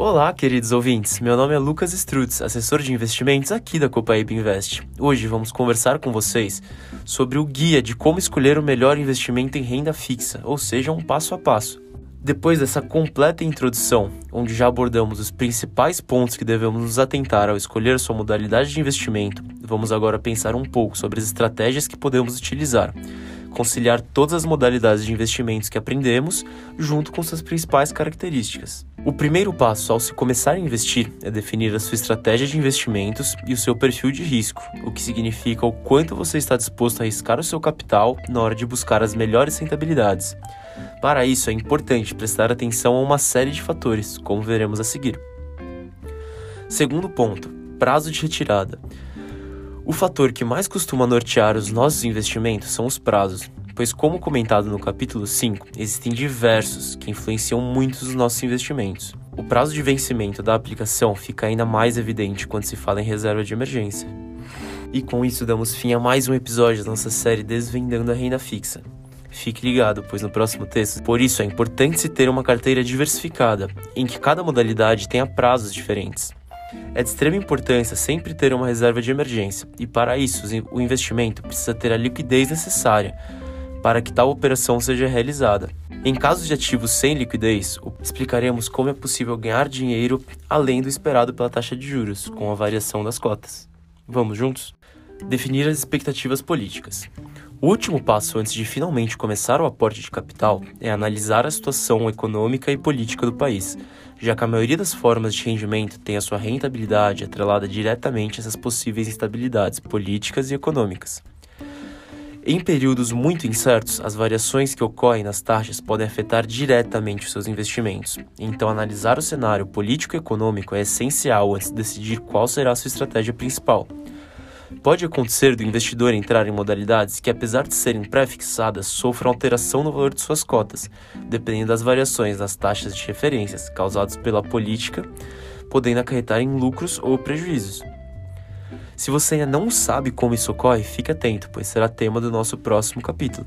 Olá, queridos ouvintes. Meu nome é Lucas Strutz, assessor de investimentos aqui da Copaíba Invest. Hoje vamos conversar com vocês sobre o guia de como escolher o melhor investimento em renda fixa, ou seja, um passo a passo. Depois dessa completa introdução, onde já abordamos os principais pontos que devemos nos atentar ao escolher sua modalidade de investimento, vamos agora pensar um pouco sobre as estratégias que podemos utilizar conciliar todas as modalidades de investimentos que aprendemos junto com suas principais características. O primeiro passo ao se começar a investir é definir a sua estratégia de investimentos e o seu perfil de risco, o que significa o quanto você está disposto a arriscar o seu capital na hora de buscar as melhores rentabilidades. Para isso, é importante prestar atenção a uma série de fatores, como veremos a seguir. Segundo ponto: prazo de retirada. O fator que mais costuma nortear os nossos investimentos são os prazos, pois, como comentado no capítulo 5, existem diversos que influenciam muito os nossos investimentos. O prazo de vencimento da aplicação fica ainda mais evidente quando se fala em reserva de emergência. E com isso damos fim a mais um episódio da nossa série Desvendando a Renda Fixa. Fique ligado, pois no próximo texto, por isso é importante se ter uma carteira diversificada, em que cada modalidade tenha prazos diferentes. É de extrema importância sempre ter uma reserva de emergência, e para isso o investimento precisa ter a liquidez necessária para que tal operação seja realizada. Em casos de ativos sem liquidez, explicaremos como é possível ganhar dinheiro além do esperado pela taxa de juros, com a variação das cotas. Vamos juntos? Definir as expectativas políticas. O último passo antes de finalmente começar o aporte de capital é analisar a situação econômica e política do país, já que a maioria das formas de rendimento tem a sua rentabilidade atrelada diretamente a essas possíveis instabilidades políticas e econômicas. Em períodos muito incertos, as variações que ocorrem nas taxas podem afetar diretamente os seus investimentos. Então, analisar o cenário político e econômico é essencial antes de decidir qual será a sua estratégia principal. Pode acontecer do investidor entrar em modalidades que, apesar de serem pré-fixadas, sofram alteração no valor de suas cotas, dependendo das variações nas taxas de referências causadas pela política, podendo acarretar em lucros ou prejuízos. Se você ainda não sabe como isso ocorre, fique atento, pois será tema do nosso próximo capítulo.